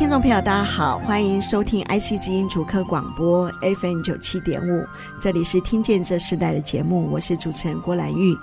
听众朋友，大家好，欢迎收听 IC 之音主课广播 FM 九七点五，这里是听见这世代的节目，我是主持人郭兰玉。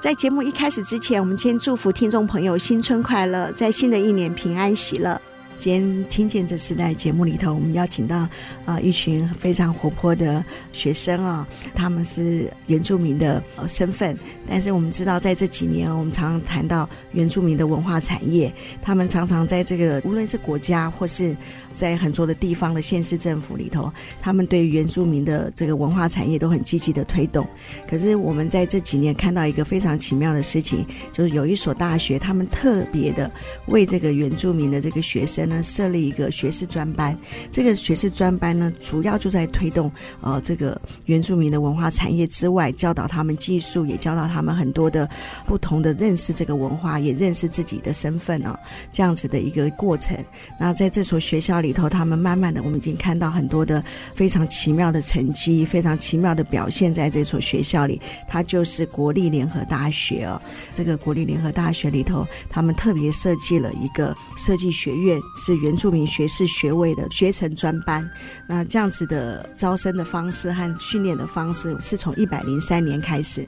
在节目一开始之前，我们先祝福听众朋友新春快乐，在新的一年平安喜乐。今天听见这时代节目里头，我们邀请到啊、一群非常活泼的学生啊、他们是原住民的身份，但是我们知道在这几年，我们常常谈到原住民的文化产业，他们常常在这个无论是国家或是在很多的地方的县市政府里头，他们对原住民的这个文化产业都很积极的推动。可是我们在这几年看到一个非常奇妙的事情，就是有一所大学，他们特别的为这个原住民的这个学生。呢，设立一个学士专班，这个学士专班呢，主要就在推动呃这个原住民的文化产业之外，教导他们技术，也教导他们很多的不同的认识这个文化，也认识自己的身份啊，这样子的一个过程。那在这所学校里里头，他们慢慢的，我们已经看到很多的非常奇妙的成绩，非常奇妙的表现，在这所学校里，它就是国立联合大学哦。这个国立联合大学里头，他们特别设计了一个设计学院。是原住民学士学位的学程专班，那这样子的招生的方式和训练的方式是从一百零三年开始，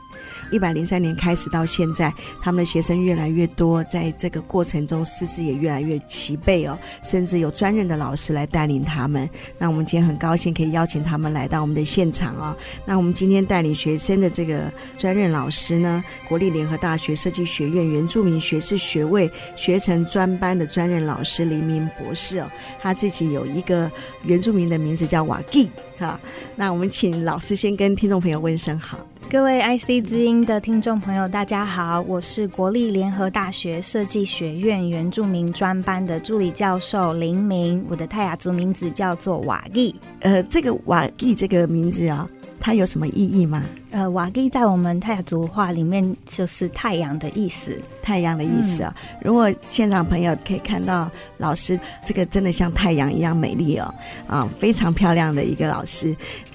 一百零三年开始到现在，他们的学生越来越多，在这个过程中师资也越来越齐备哦，甚至有专任的老老师来带领他们。那我们今天很高兴可以邀请他们来到我们的现场哦。那我们今天带领学生的这个专任老师呢，国立联合大学设计学院原住民学士学位学程专班的专任老师黎明博士哦，他自己有一个原住民的名字叫瓦基哈。那我们请老师先跟听众朋友问声好。各位 IC 之音的听众朋友，大家好，我是国立联合大学设计学院原住民专班的助理教授林明，我的泰雅族名字叫做瓦蒂。呃，这个瓦蒂这个名字啊、它有什么意义吗？呃，瓦基在我们泰雅族话里面就是太阳的意思，太阳的意思啊。嗯、如果现场朋友可以看到老师这个真的像太阳一样美丽哦，啊，非常漂亮的一个老师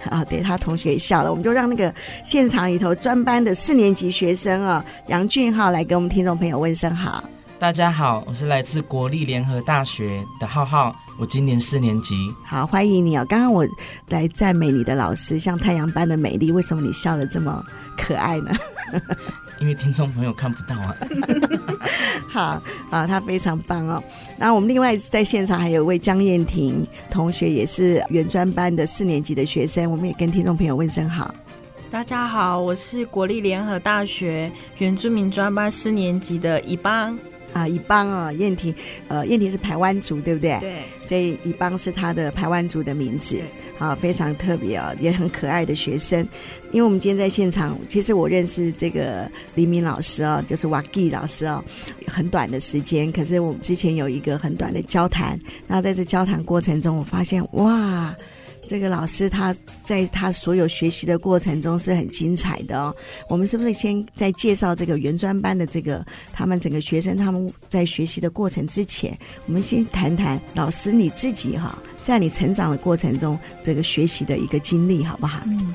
啊，对他同学也笑了。我们就让那个现场里头专班的四年级学生啊，杨俊浩来给我们听众朋友问声好。大家好，我是来自国立联合大学的浩浩。我今年四年级，好，欢迎你哦。刚刚我来赞美你的老师，像太阳般的美丽，为什么你笑得这么可爱呢？因为听众朋友看不到啊。好啊，他非常棒哦。那我们另外在现场还有一位江燕婷同学，也是原专班的四年级的学生，我们也跟听众朋友问声好。大家好，我是国立联合大学原住民专班四年级的乙邦。啊，一邦啊，燕婷，呃，燕婷是排湾族，对不对？对。所以一邦是他的排湾族的名字，啊，非常特别啊，也很可爱的学生。因为我们今天在现场，其实我认识这个黎明老师啊，就是瓦基老师啊，很短的时间，可是我们之前有一个很短的交谈。那在这交谈过程中，我发现哇。这个老师他在他所有学习的过程中是很精彩的哦。我们是不是先在介绍这个原专班的这个他们整个学生他们在学习的过程之前，我们先谈谈老师你自己哈，在你成长的过程中这个学习的一个经历好不好？嗯，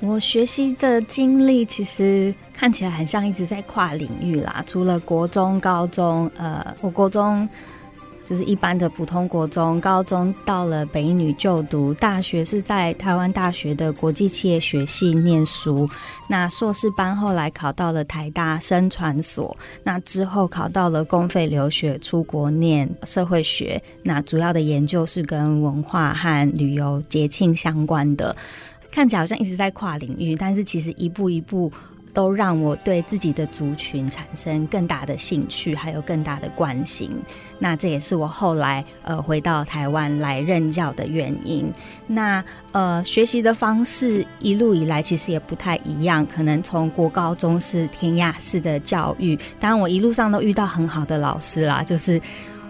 我学习的经历其实看起来很像一直在跨领域啦，除了国中、高中，呃，我国中。就是一般的普通国中、高中，到了北一女就读，大学是在台湾大学的国际企业学系念书。那硕士班后来考到了台大生传所，那之后考到了公费留学出国念社会学。那主要的研究是跟文化和旅游节庆相关的，看起来好像一直在跨领域，但是其实一步一步。都让我对自己的族群产生更大的兴趣，还有更大的关心。那这也是我后来呃回到台湾来任教的原因。那呃学习的方式一路以来其实也不太一样，可能从国高中是填鸭式的教育，当然我一路上都遇到很好的老师啦，就是。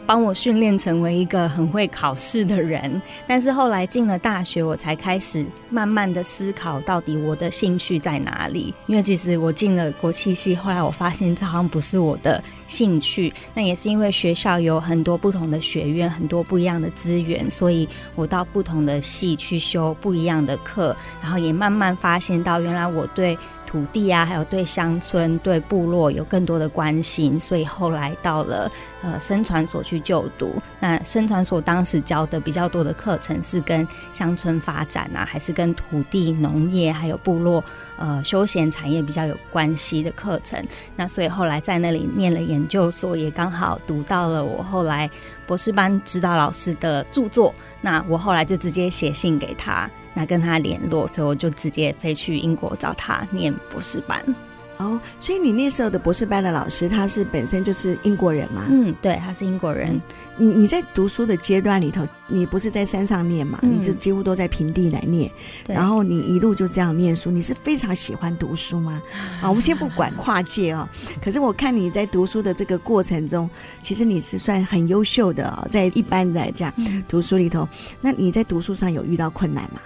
帮我训练成为一个很会考试的人。但是后来进了大学，我才开始慢慢的思考，到底我的兴趣在哪里？因为其实我进了国企系，后来我发现这好像不是我的兴趣。那也是因为学校有很多不同的学院，很多不一样的资源，所以我到不同的系去修不一样的课，然后也慢慢发现到，原来我对土地啊，还有对乡村、对部落有更多的关心，所以后来到了呃生传所去就读。那生传所当时教的比较多的课程是跟乡村发展啊，还是跟土地、农业还有部落呃休闲产业比较有关系的课程。那所以后来在那里念了研究所，也刚好读到了我后来博士班指导老师的著作。那我后来就直接写信给他。那跟他联络，所以我就直接飞去英国找他念博士班。哦，所以你那时候的博士班的老师，他是本身就是英国人吗？嗯，对，他是英国人。你你在读书的阶段里头，你不是在山上念嘛？嗯、你就几乎都在平地来念。然后你一路就这样念书，你是非常喜欢读书吗？啊，我们先不管跨界哦。可是我看你在读书的这个过程中，其实你是算很优秀的哦，在一般来讲读书里头，那你在读书上有遇到困难吗？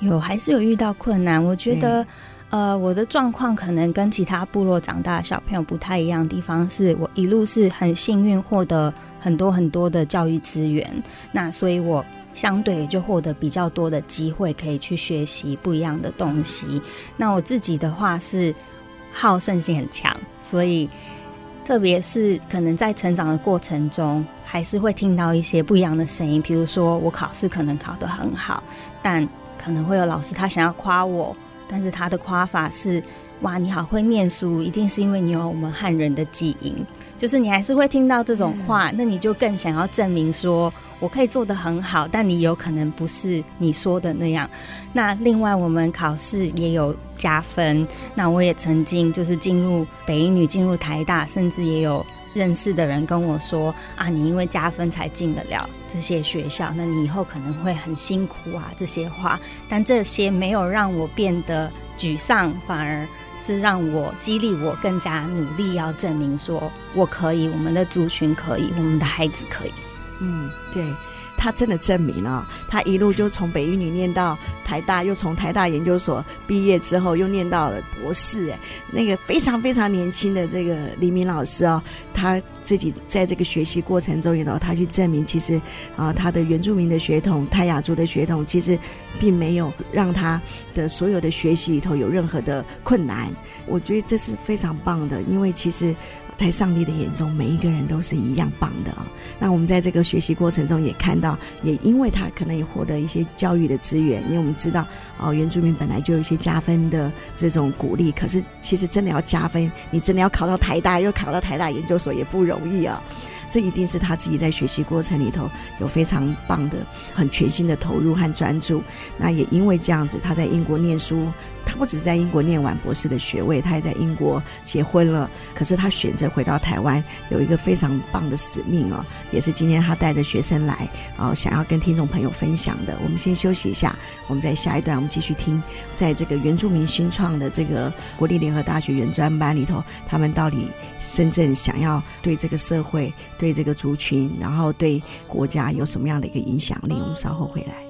有还是有遇到困难？我觉得，呃，我的状况可能跟其他部落长大的小朋友不太一样的地方是，我一路是很幸运获得很多很多的教育资源，那所以我相对也就获得比较多的机会可以去学习不一样的东西。那我自己的话是好胜心很强，所以特别是可能在成长的过程中，还是会听到一些不一样的声音，比如说我考试可能考得很好，但可能会有老师他想要夸我，但是他的夸法是：哇，你好会念书，一定是因为你有我们汉人的基因。就是你还是会听到这种话，那你就更想要证明说我可以做得很好，但你有可能不是你说的那样。那另外我们考试也有加分，那我也曾经就是进入北一女，进入台大，甚至也有。认识的人跟我说啊，你因为加分才进得了这些学校，那你以后可能会很辛苦啊。这些话，但这些没有让我变得沮丧，反而是让我激励我更加努力，要证明说我可以，我们的族群可以，我们的孩子可以。嗯，对。他真的证明了，他一路就从北一女念到台大，又从台大研究所毕业之后，又念到了博士。哎，那个非常非常年轻的这个黎明老师哦，他自己在这个学习过程中，然后他去证明，其实啊，他的原住民的血统、泰雅族的血统，其实并没有让他的所有的学习里头有任何的困难。我觉得这是非常棒的，因为其实。在上帝的眼中，每一个人都是一样棒的啊！那我们在这个学习过程中也看到，也因为他可能也获得一些教育的资源，因为我们知道哦，原住民本来就有一些加分的这种鼓励。可是其实真的要加分，你真的要考到台大，又考到台大研究所也不容易啊！这一定是他自己在学习过程里头有非常棒的、很全心的投入和专注。那也因为这样子，他在英国念书。他不只是在英国念完博士的学位，他也在英国结婚了。可是他选择回到台湾，有一个非常棒的使命哦，也是今天他带着学生来，哦，想要跟听众朋友分享的。我们先休息一下，我们在下一段我们继续听，在这个原住民新创的这个国立联合大学原专班里头，他们到底真正想要对这个社会、对这个族群，然后对国家有什么样的一个影响力？我们稍后回来。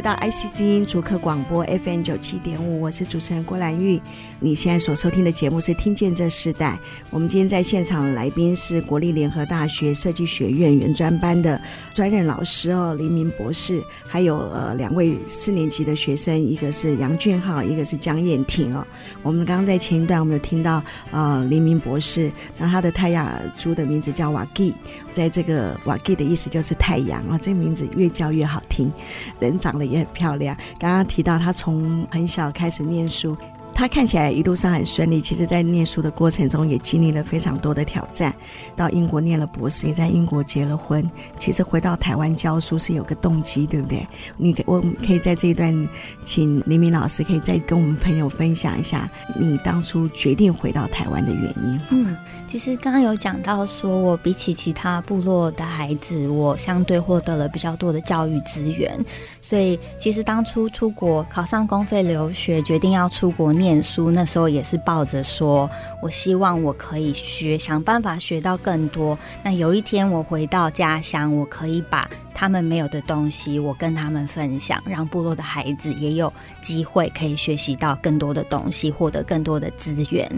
回到 IC 之音竹科广播 FM 九七点五，我是主持人郭兰玉。你现在所收听的节目是《听见这世代》。我们今天在现场的来宾是国立联合大学设计学院原专班的专任老师哦，黎明博士，还有呃两位四年级的学生，一个是杨俊浩，一个是江燕婷哦。我们刚刚在前一段我们有听到呃黎明博士，那他的泰雅族的名字叫瓦基，在这个瓦吉的意思就是太阳啊，这个名字越叫越好听，人。长得也很漂亮。刚刚提到他从很小开始念书，他看起来一路上很顺利，其实在念书的过程中也经历了非常多的挑战。到英国念了博士，也在英国结了婚。其实回到台湾教书是有个动机，对不对？你我可以在这一段请黎明老师可以再跟我们朋友分享一下你当初决定回到台湾的原因。嗯，其实刚刚有讲到说，我比起其他部落的孩子，我相对获得了比较多的教育资源。所以，其实当初出国考上公费留学，决定要出国念念书，那时候也是抱着说，我希望我可以学，想办法学到更多。那有一天我回到家乡，我可以把他们没有的东西，我跟他们分享，让部落的孩子也有机会可以学习到更多的东西，获得更多的资源。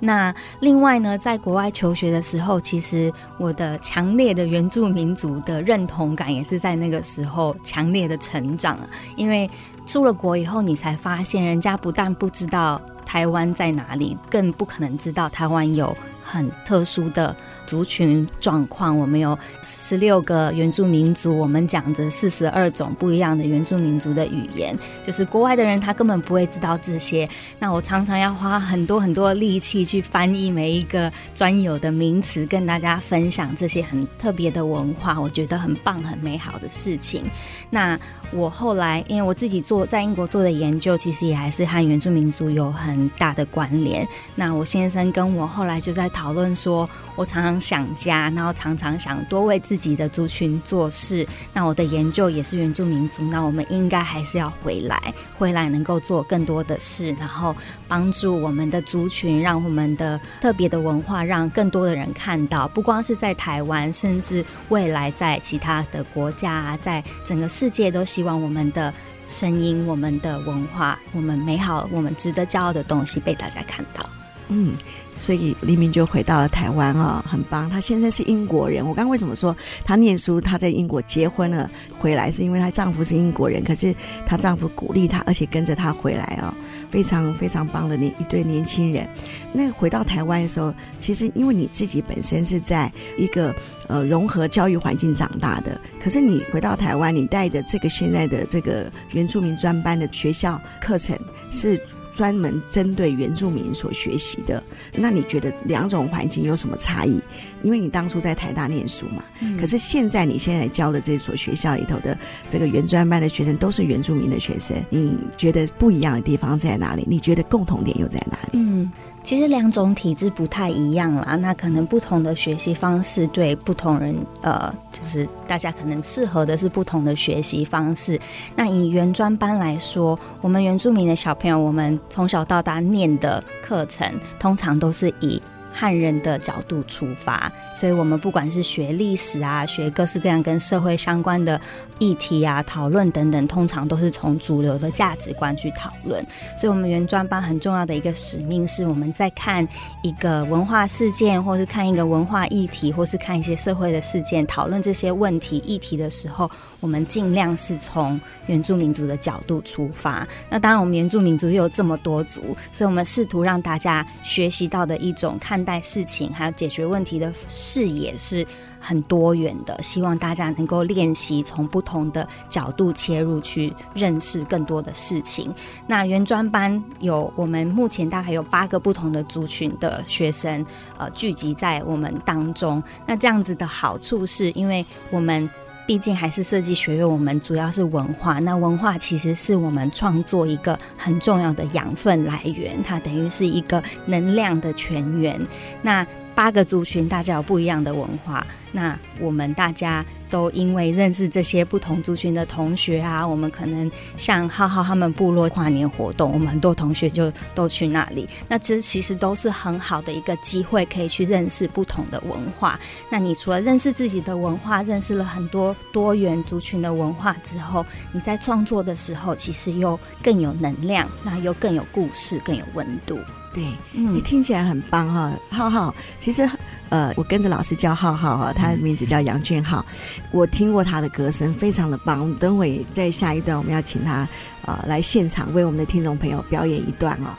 那另外呢，在国外求学的时候，其实我的强烈的原住民族的认同感也是在那个时候强烈的成长。因为出了国以后，你才发现，人家不但不知道台湾在哪里，更不可能知道台湾有很特殊的。族群状况，我们有十六个原住民族，我们讲着四十二种不一样的原住民族的语言，就是国外的人他根本不会知道这些。那我常常要花很多很多力气去翻译每一个专有的名词，跟大家分享这些很特别的文化，我觉得很棒、很美好的事情。那我后来，因为我自己做在英国做的研究，其实也还是和原住民族有很大的关联。那我先生跟我后来就在讨论说，我常常想家，然后常常想多为自己的族群做事。那我的研究也是原住民族，那我们应该还是要回来，回来能够做更多的事，然后帮助我们的族群，让我们的特别的文化让更多的人看到。不光是在台湾，甚至未来在其他的国家，在整个世界，都希望我们的声音、我们的文化、我们美好、我们值得骄傲的东西被大家看到。嗯。所以黎明就回到了台湾啊，很棒。她现在是英国人，我刚刚为什么说她念书？她在英国结婚了，回来是因为她丈夫是英国人，可是她丈夫鼓励她，而且跟着她回来啊，非常非常棒的年一对年轻人。那回到台湾的时候，其实因为你自己本身是在一个呃融合教育环境长大的，可是你回到台湾，你带的这个现在的这个原住民专班的学校课程是。专门针对原住民所学习的，那你觉得两种环境有什么差异？因为你当初在台大念书嘛，嗯、可是现在你现在教的这所学校里头的这个原专班的学生都是原住民的学生，你觉得不一样的地方在哪里？你觉得共同点又在哪里？嗯。其实两种体质不太一样啦，那可能不同的学习方式对不同人，呃，就是大家可能适合的是不同的学习方式。那以原专班来说，我们原住民的小朋友，我们从小到大念的课程，通常都是以汉人的角度出发，所以我们不管是学历史啊，学各式各样跟社会相关的议题啊，讨论等等，通常都是从主流的价值观去讨论。所以，我们原专班很重要的一个使命是，我们在看一个文化事件，或是看一个文化议题，或是看一些社会的事件，讨论这些问题议题的时候，我们尽量是从原住民族的角度出发。那当然，我们原住民族又有这么多族，所以我们试图让大家学习到的一种看待事情还有解决问题的视野是很多元的。希望大家能够练习从不同的角度切入，去认识更多的事情。那原专班有我们目前大概有八个不同的族群的学生，呃，聚集在我们当中。那这样子的好处是因为我们。毕竟还是设计学院，我们主要是文化。那文化其实是我们创作一个很重要的养分来源，它等于是一个能量的泉源。那八个族群，大家有不一样的文化。那我们大家都因为认识这些不同族群的同学啊，我们可能像浩浩他们部落跨年活动，我们很多同学就都去那里。那这其实都是很好的一个机会，可以去认识不同的文化。那你除了认识自己的文化，认识了很多多元族群的文化之后，你在创作的时候，其实又更有能量，那又更有故事，更有温度。对，嗯，你听起来很棒哈，浩浩，其实。呃，我跟着老师叫浩浩哈，他的名字叫杨俊浩。我听过他的歌声，非常的棒。等会在下一段，我们要请他啊来现场为我们的听众朋友表演一段哦。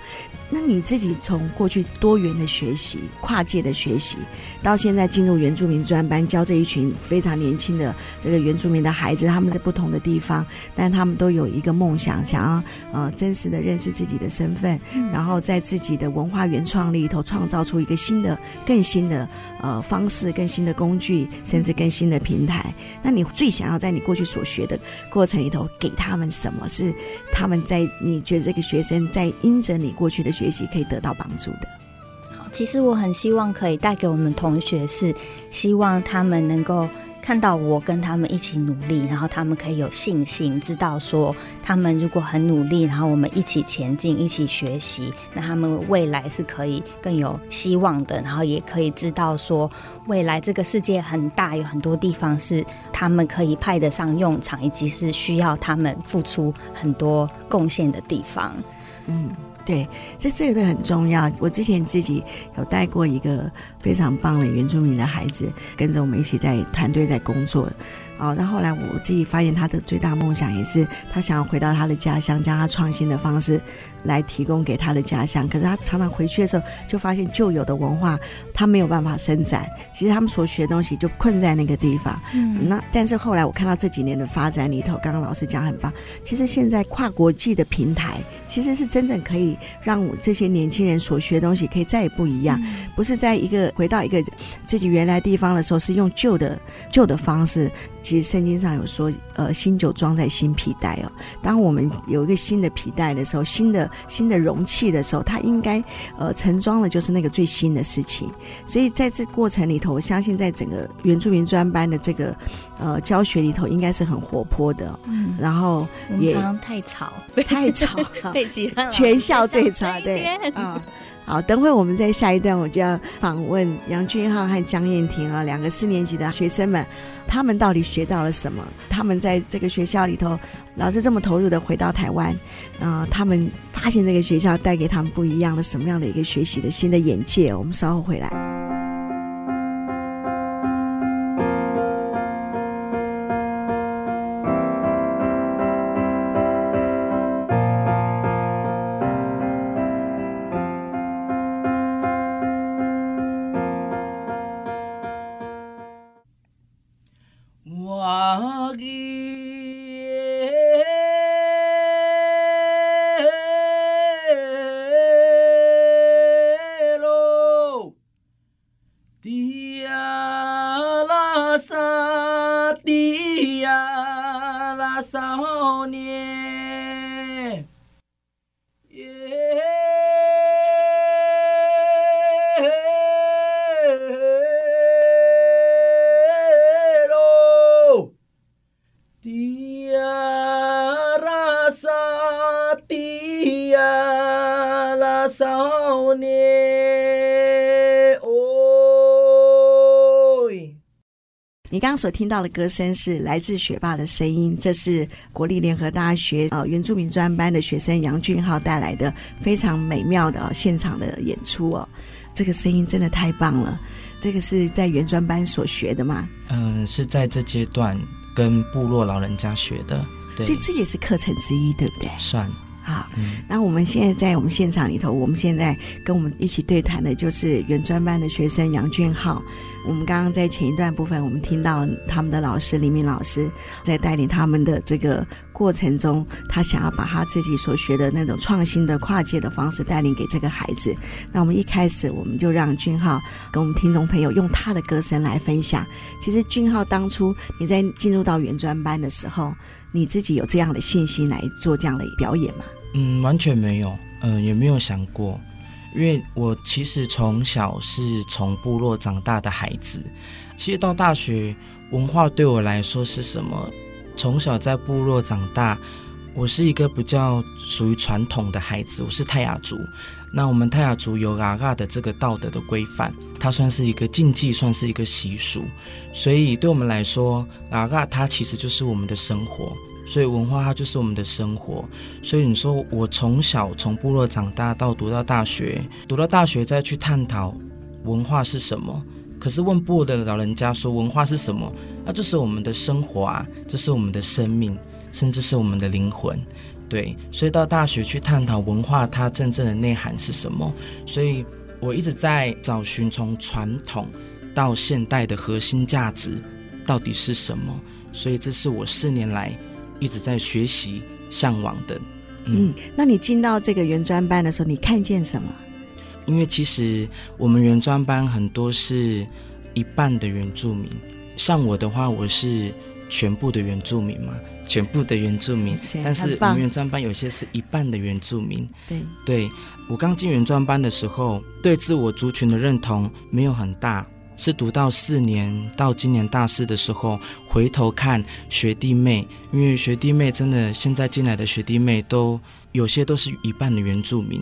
那你自己从过去多元的学习、跨界的学习，到现在进入原住民专班，教这一群非常年轻的这个原住民的孩子，他们在不同的地方，但他们都有一个梦想，想要呃真实的认识自己的身份，然后在自己的文化原创里头创造出一个新的、更新的呃方式、更新的工具，甚至更新的平台。那你最想要在你过去所学的过程里头，给他们什么？是他们在你觉得这个学生在因着你过去的学习可以得到帮助的。好，其实我很希望可以带给我们同学是，希望他们能够看到我跟他们一起努力，然后他们可以有信心，知道说他们如果很努力，然后我们一起前进，一起学习，那他们未来是可以更有希望的，然后也可以知道说未来这个世界很大，有很多地方是他们可以派得上用场，以及是需要他们付出很多贡献的地方。嗯。对，这这个很重要。我之前自己有带过一个非常棒的原住民的孩子，跟着我们一起在团队在工作。哦，那后来我自己发现，他的最大梦想也是他想要回到他的家乡，将他创新的方式来提供给他的家乡。可是他常常回去的时候，就发现旧有的文化他没有办法伸展。其实他们所学的东西就困在那个地方。嗯，那但是后来我看到这几年的发展里头，刚刚老师讲很棒。其实现在跨国际的平台其实是真正可以让我这些年轻人所学的东西可以再也不一样，不是在一个回到一个自己原来地方的时候是用旧的旧的方式。其实圣经上有说，呃，新酒装在新皮带哦。当我们有一个新的皮带的时候，新的新的容器的时候，它应该呃盛装的就是那个最新的事情。所以在这过程里头，我相信在整个原住民专班的这个呃教学里头，应该是很活泼的。嗯，然后也太吵，太吵，被其他全校最吵，对，啊。好，等会我们在下一段，我就要访问杨俊浩和江燕婷啊，两个四年级的学生们，他们到底学到了什么？他们在这个学校里头，老师这么投入的回到台湾，啊，他们发现这个学校带给他们不一样的什么样的一个学习的新的眼界？我们稍后回来。所听到的歌声是来自学霸的声音，这是国立联合大学呃原住民专班的学生杨俊浩带来的非常美妙的、哦、现场的演出哦，这个声音真的太棒了。这个是在原专班所学的吗？嗯，是在这阶段跟部落老人家学的，对，所以这也是课程之一，对不对？算。好，那我们现在在我们现场里头，我们现在跟我们一起对谈的就是原专班的学生杨俊浩。我们刚刚在前一段部分，我们听到他们的老师李敏老师在带领他们的这个过程中，他想要把他自己所学的那种创新的跨界的方式带领给这个孩子。那我们一开始，我们就让俊浩跟我们听众朋友用他的歌声来分享。其实俊浩当初你在进入到原专班的时候，你自己有这样的信心来做这样的表演吗？嗯，完全没有，嗯、也没有想过，因为我其实从小是从部落长大的孩子，其实到大学文化对我来说是什么？从小在部落长大，我是一个比较属于传统的孩子，我是泰雅族，那我们泰雅族有阿嘎的这个道德的规范。它算是一个禁忌，算是一个习俗，所以对我们来说，阿嘎它其实就是我们的生活，所以文化它就是我们的生活。所以你说我从小从部落长大到读到大学，读到大学再去探讨文化是什么，可是问部落的老人家说文化是什么，那就是我们的生活啊，这是我们的生命，甚至是我们的灵魂。对，所以到大学去探讨文化它真正的内涵是什么。所以我一直在找寻从传统到现代的核心价值到底是什么。所以这是我四年来一直在学习、向往的。嗯，嗯，那你进到这个原专班的时候，你看见什么？因为其实我们原专班很多是一半的原住民，像我的话，我是全部的原住民嘛，全部的原住民。但是我们原专班有些是一半的原住民。对，对我刚进原专班的时候，对自我族群的认同没有很大。是读到四年到今年大四的时候，回头看学弟妹，因为学弟妹真的现在进来的学弟妹都有些都是一半的原住民，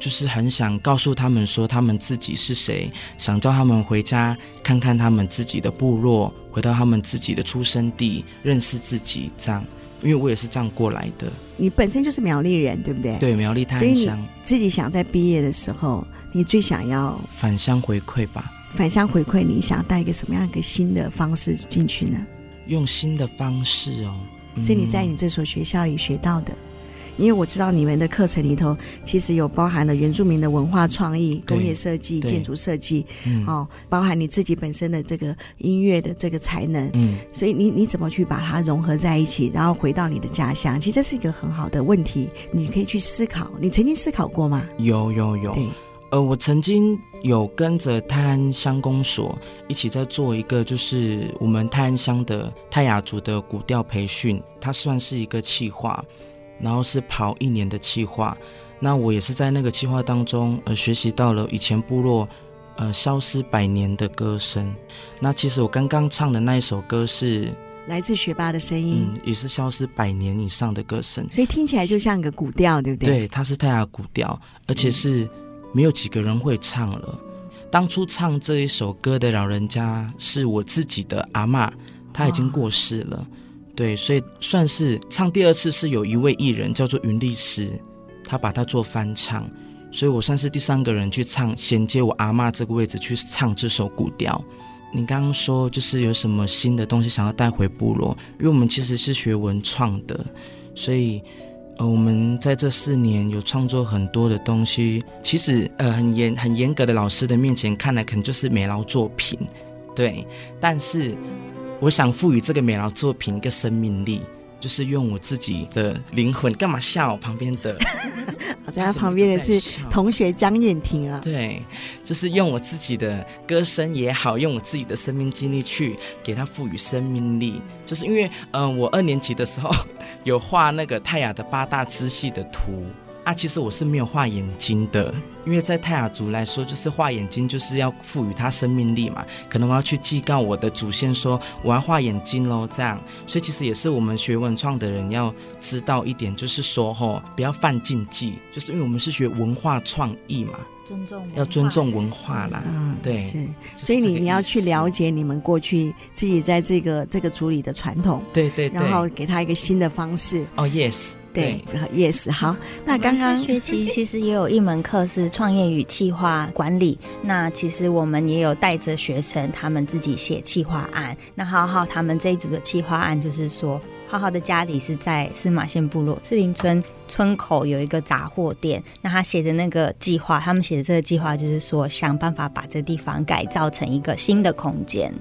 就是很想告诉他们说他们自己是谁，想叫他们回家看看他们自己的部落，回到他们自己的出生地，认识自己这样。因为我也是这样过来的。你本身就是苗栗人，对不对？对，苗栗泰安乡。所以你自己想在毕业的时候，你最想要返乡回馈吧。返乡回馈，你想带一个什么样一个新的方式进去呢？用新的方式哦，是你在你这所学校里学到的。因为我知道你们的课程里头其实有包含了原住民的文化创意、工业设计、建筑设计，哦，包含你自己本身的这个音乐的这个才能。嗯，所以你你怎么去把它融合在一起，然后回到你的家乡？其实这是一个很好的问题，你可以去思考。你曾经思考过吗？有有有。对。呃，我曾经有跟着泰安乡公所一起在做一个，就是我们泰安乡的泰雅族的古调培训，它算是一个企划，然后是跑一年的企划。那我也是在那个企划当中，呃，学习到了以前部落呃消失百年的歌声。那其实我刚刚唱的那一首歌是来自学霸的声音，嗯，也是消失百年以上的歌声，所以听起来就像一个古调，对不对？对，它是泰雅古调，而且是。嗯没有几个人会唱了。当初唱这一首歌的老人家是我自己的阿妈，她已经过世了。对，所以算是唱第二次是有一位艺人叫做云丽诗，他把它做翻唱，所以我算是第三个人去唱，衔接我阿嬷这个位置去唱这首古调。你刚刚说就是有什么新的东西想要带回部落，因为我们其实是学文创的，所以。呃，我们在这四年有创作很多的东西，其实呃很严很严格的老师的面前看来可能就是美劳作品，对。但是我想赋予这个美劳作品一个生命力，就是用我自己的灵魂。干嘛笑？旁边的，我在他旁边的是同学江燕婷啊。对，就是用我自己的歌声也好，用我自己的生命经历去给他赋予生命力。就是因为嗯、呃，我二年级的时候。有画那个泰雅的八大支系的图啊，其实我是没有画眼睛的，因为在泰雅族来说，就是画眼睛就是要赋予它生命力嘛。可能我要去祭告我的祖先说我要画眼睛喽，这样。所以其实也是我们学文创的人要知道一点，就是说吼，不要犯禁忌，就是因为我们是学文化创意嘛。尊重要尊重文化啦，嗯，对，是，所以你你要去了解你们过去自己在这个这个组里的传统，对对，然后给他一个新的方式。哦，yes，对，yes，好。那刚刚学期其实也有一门课是创业与企划管理，那其实我们也有带着学生他们自己写企划案。那浩浩他们这一组的企划案就是说。浩浩的家里是在司马县部落士林村村口有一个杂货店。那他写的那个计划，他们写的这个计划就是说，想办法把这地方改造成一个新的空间。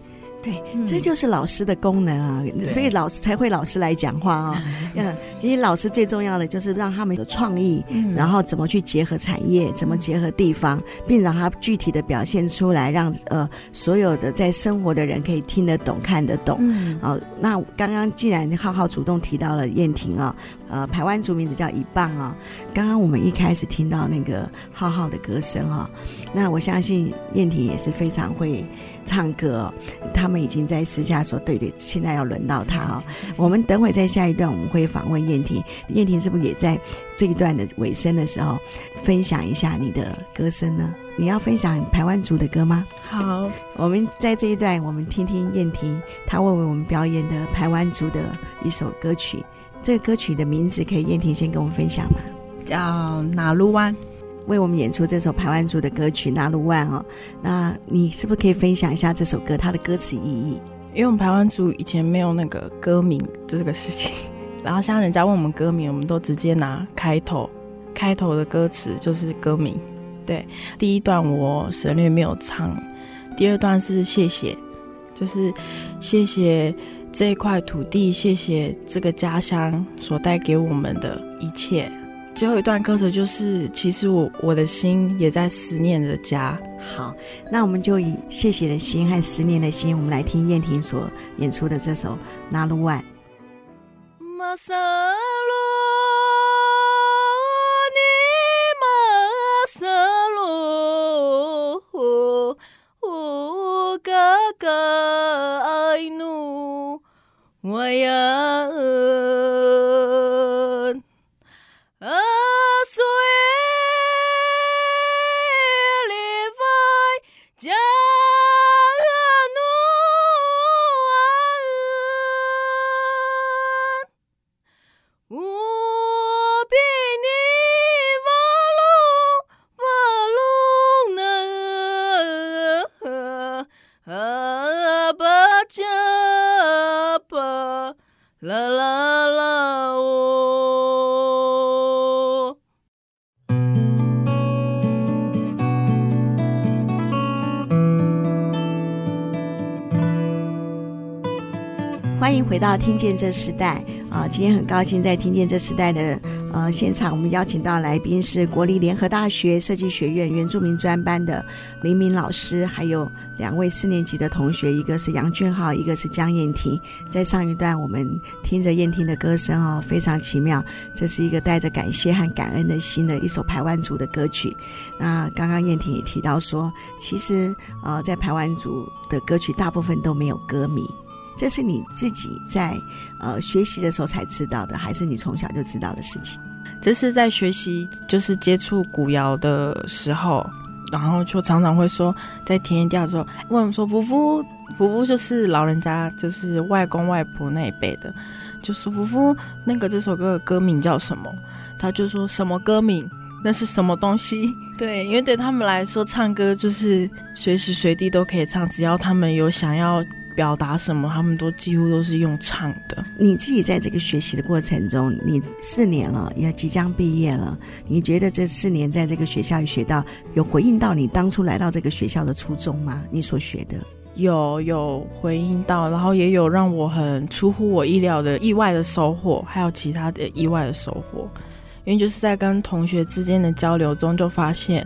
对，这就是老师的功能啊，嗯、所以老师才会老师来讲话啊。嗯，其实老师最重要的就是让他们有创意，嗯、然后怎么去结合产业，怎么结合地方，并让他具体的表现出来，让呃所有的在生活的人可以听得懂、看得懂。嗯，好，那刚刚既然浩浩主动提到了燕婷啊，呃，台湾族名字叫一棒啊。刚刚我们一开始听到那个浩浩的歌声啊，那我相信燕婷也是非常会。唱歌，他们已经在私下说：“对对，现在要轮到他哦。”我们等会在下一段我们会访问燕婷，燕婷是不是也在这一段的尾声的时候分享一下你的歌声呢？你要分享台湾族的歌吗？好，我们在这一段我们听听燕婷她为我们表演的台湾族的一首歌曲。这个歌曲的名字可以燕婷先跟我们分享吗？叫哪路湾。为我们演出这首排湾族的歌曲《那鲁湾》哦，那你是不是可以分享一下这首歌它的歌词意义？因为我们排湾族以前没有那个歌名这个事情，然后像人家问我们歌名，我们都直接拿开头，开头的歌词就是歌名。对，第一段我省略没有唱，第二段是谢谢，就是谢谢这一块土地，谢谢这个家乡所带给我们的一切。最后一段歌词就是，其实我我的心也在思念着家。好，那我们就以谢谢的心和思念的心，我们来听燕婷所演出的这首《那鲁湾》。我呀。啦啦啦！哦，欢迎回到听见这时代啊，今天很高兴在听见这时代的呃现场，我们邀请到来宾是国立联合大学设计学院原住民专班的林明老师，还有两位四年级的同学，一个是杨俊浩，一个是江燕婷。在上一段我们听着燕婷的歌声哦，非常奇妙，这是一个带着感谢和感恩的心的一首排湾族的歌曲。那刚刚燕婷也提到说，其实呃在排湾族的歌曲大部分都没有歌名。这是你自己在呃学习的时候才知道的，还是你从小就知道的事情？这是在学习，就是接触古谣的时候，然后就常常会说，在田野调的时候问我们说：“夫妇，夫妇就是老人家，就是外公外婆那一辈的，就是夫妇那个这首歌的歌名叫什么？”他就说什么歌名？那是什么东西？对，因为对他们来说，唱歌就是随时随地都可以唱，只要他们有想要。表达什么，他们都几乎都是用唱的。你自己在这个学习的过程中，你四年了，也即将毕业了。你觉得这四年在这个学校里学到，有回应到你当初来到这个学校的初衷吗？你所学的有有回应到，然后也有让我很出乎我意料的意外的收获，还有其他的意外的收获。因为就是在跟同学之间的交流中，就发现。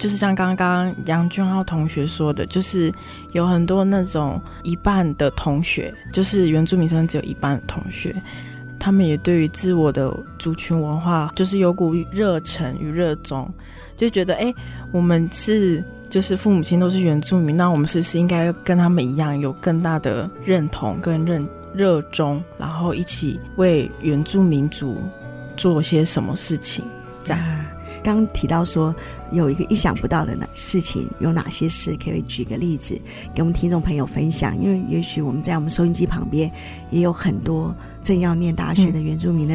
就是像刚刚杨俊浩同学说的，就是有很多那种一半的同学，就是原住民生只有一半的同学，他们也对于自我的族群文化，就是有股热忱与热衷，就觉得哎、我们是就是父母亲都是原住民，那我们是不是应该跟他们一样，有更大的认同跟认热衷，然后一起为原住民族做些什么事情？这样。刚提到说有一个意想不到的事情，有哪些事？可以举个例子给我们听众朋友分享？因为也许我们在我们收音机旁边也有很多正要念大学的原住民的、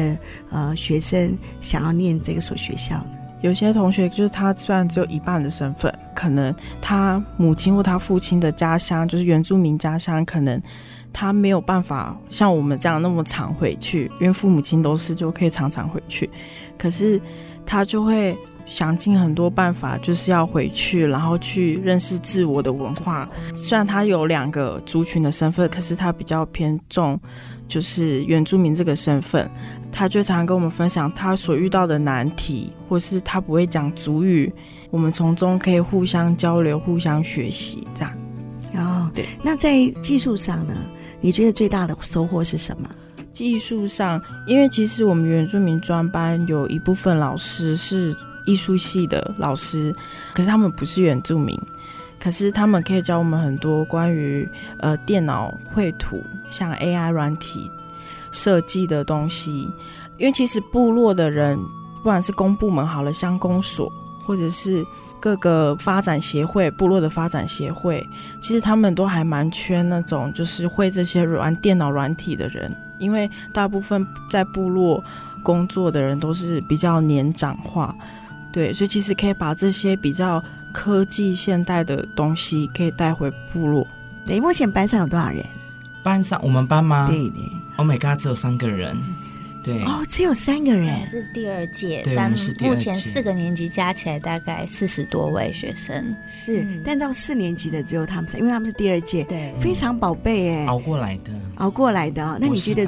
嗯、呃学生，想要念这个所学校。有些同学就是他虽然只有一半的身份，可能他母亲或他父亲的家乡就是原住民家乡，可能他没有办法像我们这样那么常回去，因为父母亲都是就可以常常回去，可是。他就会想尽很多办法，就是要回去，然后去认识自我的文化。虽然他有两个族群的身份，可是他比较偏重就是原住民这个身份。他就常常跟我们分享他所遇到的难题，或是他不会讲族语，我们从中可以互相交流、互相学习，这样。哦，对。那在技术上呢？你觉得最大的收获是什么？技术上，因为其实我们原住民专班有一部分老师是艺术系的老师，可是他们不是原住民，可是他们可以教我们很多关于呃电脑绘图，像 AI 软体设计的东西。因为其实部落的人，不管是公部门好了，乡公所，或者是各个发展协会、部落的发展协会，其实他们都还蛮缺那种就是会这些软电脑软体的人。因为大部分在部落工作的人都是比较年长化，对，所以其实可以把这些比较科技现代的东西可以带回部落。你、欸、目前班上有多少人？班上我们班吗？对对。Oh my god，只有三个人。对，哦，只有三个人，是第二届，对，但是第二届，目前四个年级加起来大概四十多位学生，是，嗯、但到四年级的只有他们三，因为他们是第二届，对，非常宝贝哎，熬过来的，熬过来的哦。那你觉得，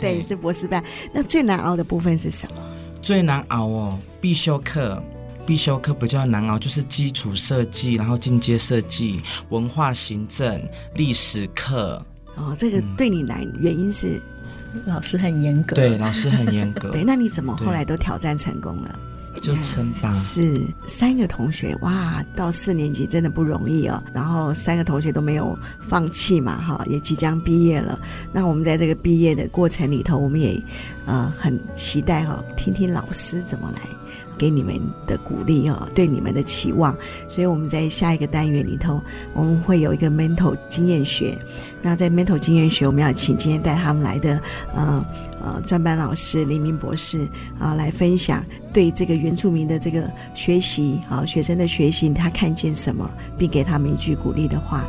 对，对，是博士班，那最难熬的部分是什么？最难熬哦，必修课。必修课比较难熬，就是基础设计，然后进阶设计、文化行政、历史课。哦，这个对你来，原因是老师很严格。对，老师很严格。对，那你怎么后来都挑战成功了？就撑吧。是三个同学哇，到四年级真的不容易哦。然后三个同学都没有放弃嘛，哈，也即将毕业了。那我们在这个毕业的过程里头，我们也呃很期待哈，听听老师怎么来。给你们的鼓励哦，对你们的期望，所以我们在下一个单元里头，我们会有一个 mental 经验学。那在 mental 经验学，我们要请今天带他们来的呃呃专班老师黎明博士啊、来分享对这个原住民的这个学习啊、学生的学习，他看见什么，并给他们一句鼓励的话。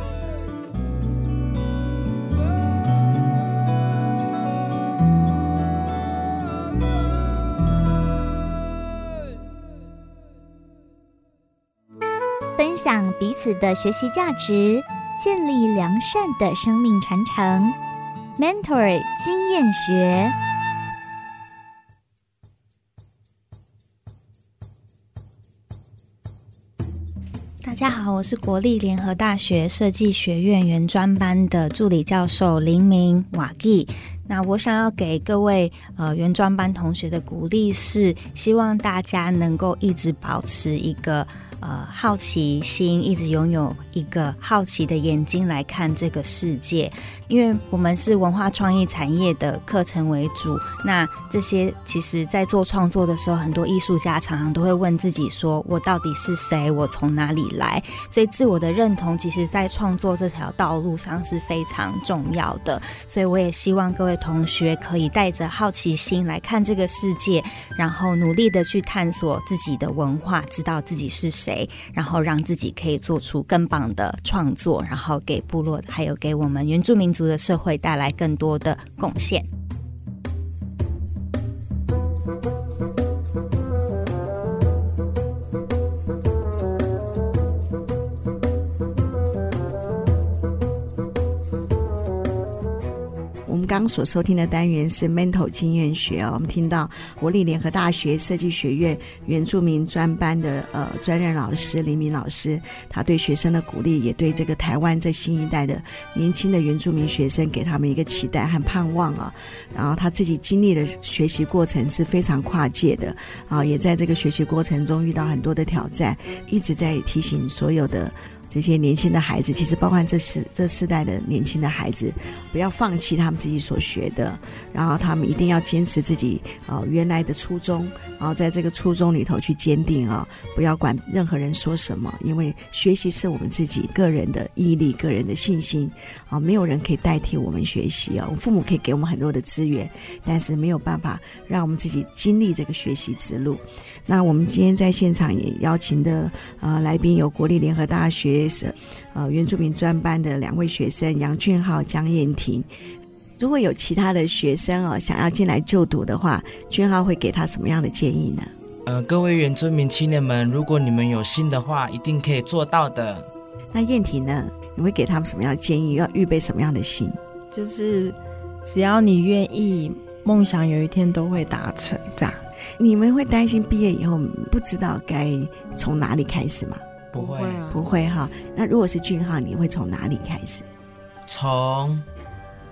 分享彼此的学习价值，建立良善的生命传承。Mentor 经验学，大家好，我是国立联合大学设计学院原专班的助理教授林明瓦基。那我想要给各位呃原专班同学的鼓励是，希望大家能够一直保持一个。呃，好奇心，一直拥有一个好奇的眼睛来看这个世界，因为我们是文化创意产业的课程为主。那这些其实，在做创作的时候，很多艺术家常常都会问自己说：“我到底是谁？我从哪里来？”所以，自我的认同，其实在创作这条道路上是非常重要的。所以，我也希望各位同学可以带着好奇心来看这个世界，然后努力的去探索自己的文化，知道自己是谁。然后让自己可以做出更棒的创作，然后给部落还有给我们原住民族的社会带来更多的贡献。刚所收听的单元是 mental 经验学哦，我们听到国立联合大学设计学院原住民专班的呃专任老师黎明老师，他对学生的鼓励，也对这个台湾这新一代的年轻的原住民学生给他们一个期待和盼望啊。然后他自己经历的学习过程是非常跨界的啊，也在这个学习过程中遇到很多的挑战，一直在提醒所有的。这些年轻的孩子，其实包括这世这世代的年轻的孩子，不要放弃他们自己所学的，然后他们一定要坚持自己啊、原来的初衷，然后在这个初衷里头去坚定啊，不要管任何人说什么，因为学习是我们自己个人的毅力、个人的信心啊，没有人可以代替我们学习啊。我父母可以给我们很多的资源，但是没有办法让我们自己经历这个学习之路。那我们今天在现场也邀请的呃来宾有国立联合大学是呃原住民专班的两位学生杨俊浩、江燕婷。如果有其他的学生哦想要进来就读的话，俊浩会给他什么样的建议呢？呃，各位原住民青年们，如果你们有心的话，一定可以做到的。那燕婷呢？你会给他们什么样的建议？要预备什么样的心？就是只要你愿意，梦想有一天都会达成，这样。你们会担心毕业以后不知道该从哪里开始吗？不会，不会哈。那如果是俊浩，你会从哪里开始？从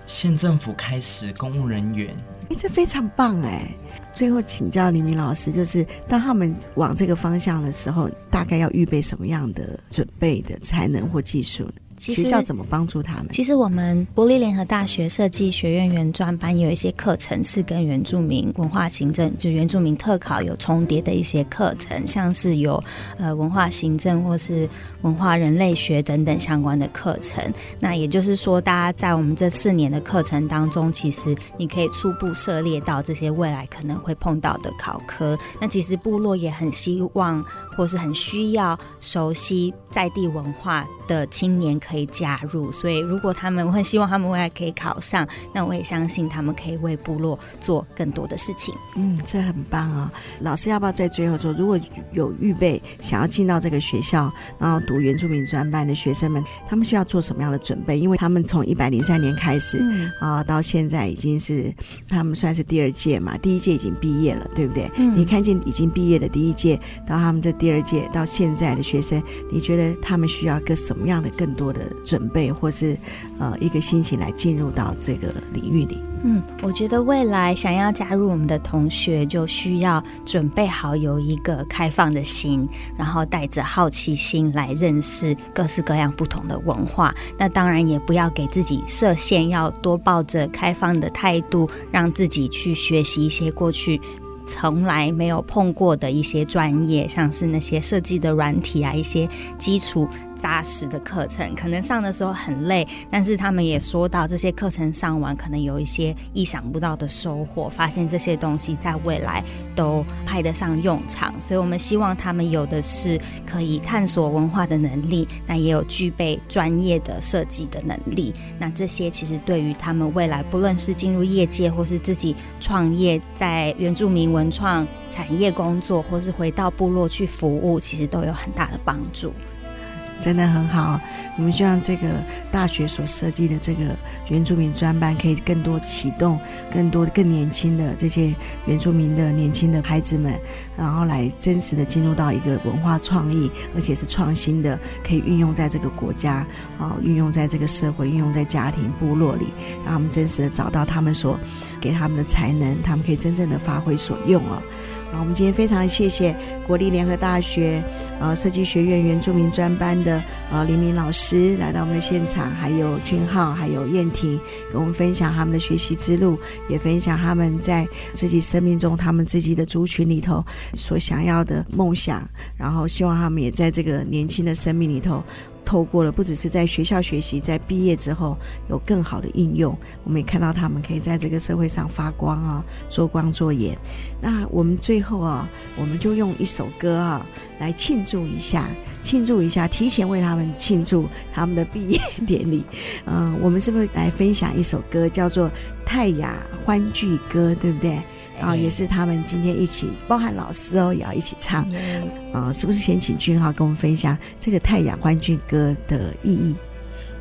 县政府开始，公务人员。哎，这非常棒哎！最后请教黎明老师，就是当他们往这个方向的时候，大概要预备什么样的准备的才能或技术呢？学校怎么帮助他们？其实我们国立联合大学设计学院原专班有一些课程是跟原住民文化行政，就原住民特考有重叠的一些课程，像是有呃文化行政或是文化人类学等等相关的课程。那也就是说，大家在我们这四年的课程当中，其实你可以初步涉猎到这些未来可能会碰到的考科。那其实部落也很希望或是很需要熟悉在地文化的青年。可以加入。所以如果他们，我很希望他们未来可以考上，那我也相信他们可以为部落做更多的事情。嗯，这很棒啊、哦！老师要不要在最后说，如果有预备想要进到这个学校，然后读原住民专班的学生们，他们需要做什么样的准备？因为他们从一百零三年开始啊、嗯，到现在已经是他们算是第二届嘛，第一届已经毕业了，对不对？嗯、你看见已经毕业的第一届到他们的第二届到现在的学生，你觉得他们需要个什么样的更多的的准备，或是呃一个心情来进入到这个领域里？嗯，我觉得未来想要加入我们的同学，就需要准备好有一个开放的心，然后带着好奇心来认识各式各样不同的文化。那当然也不要给自己设限，要多抱着开放的态度，让自己去学习一些过去从来没有碰过的一些专业，像是那些设计的软体啊，一些基础。扎实的课程，可能上的时候很累，但是他们也说到，这些课程上完，可能有一些意想不到的收获，发现这些东西在未来都派得上用场。所以，我们希望他们有的是可以探索文化的能力，那也有具备专业的设计的能力。那这些其实对于他们未来，不论是进入业界，或是自己创业，在原住民文创产业工作，或是回到部落去服务，其实都有很大的帮助。真的很好，我们希望这个大学所设计的这个原住民专班，可以更多启动更多更年轻的这些原住民的年轻的孩子们，然后来真实的进入到一个文化创意，而且是创新的，可以运用在这个国家啊，运用在这个社会，运用在家庭部落里，让他们真实的找到他们所给他们的才能，他们可以真正的发挥所用哦。好，我们今天非常谢谢国立联合大学呃设计学院原住民专班的呃林明老师来到我们的现场，还有俊浩，还有燕婷，跟我们分享他们的学习之路，也分享他们在自己生命中他们自己的族群里头所想要的梦想，然后希望他们也在这个年轻的生命里头。透过了，不只是在学校学习，在毕业之后有更好的应用，我们也看到他们可以在这个社会上发光啊，做光做眼。那我们最后啊，我们就用一首歌啊来庆祝一下，庆祝一下，提前为他们庆祝他们的毕业典礼。嗯，我们是不是来分享一首歌，叫做《泰雅欢聚歌》，对不对？啊、哦，也是他们今天一起，包含老师哦，也要一起唱。啊、哦，是不是先请俊浩跟我们分享这个泰雅欢聚歌的意义？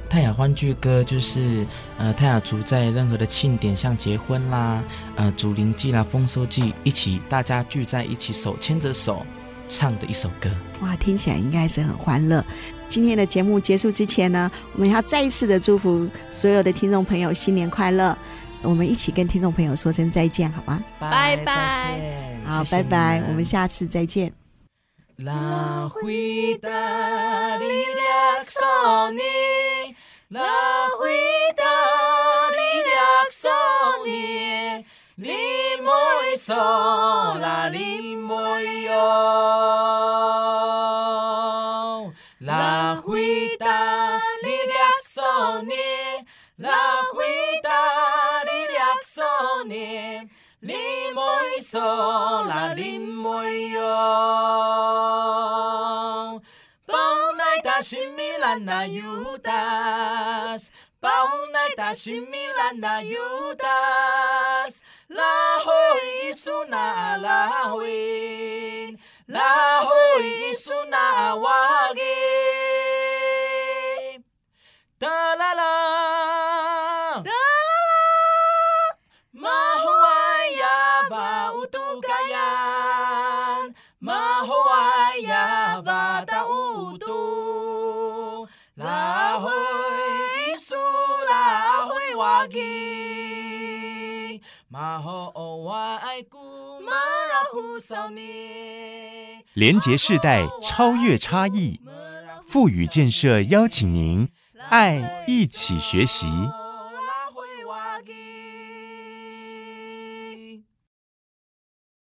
泰雅欢聚歌就是呃，泰雅族在任何的庆典，像结婚啦、呃，祖灵祭啦、丰收祭，一起大家聚在一起，手牵着手唱的一首歌。哇，听起来应该是很欢乐。今天的节目结束之前呢，我们要再一次的祝福所有的听众朋友新年快乐。我们一起跟听众朋友说声再见，好吗？拜拜，好，拜拜，我们下次再见。索拉林莫哟，邦奈达西米兰那尤达斯，邦奈达西米兰那尤达斯，拉霍伊苏那拉连结世代，超越差异，富裕建设邀请您爱一起学习。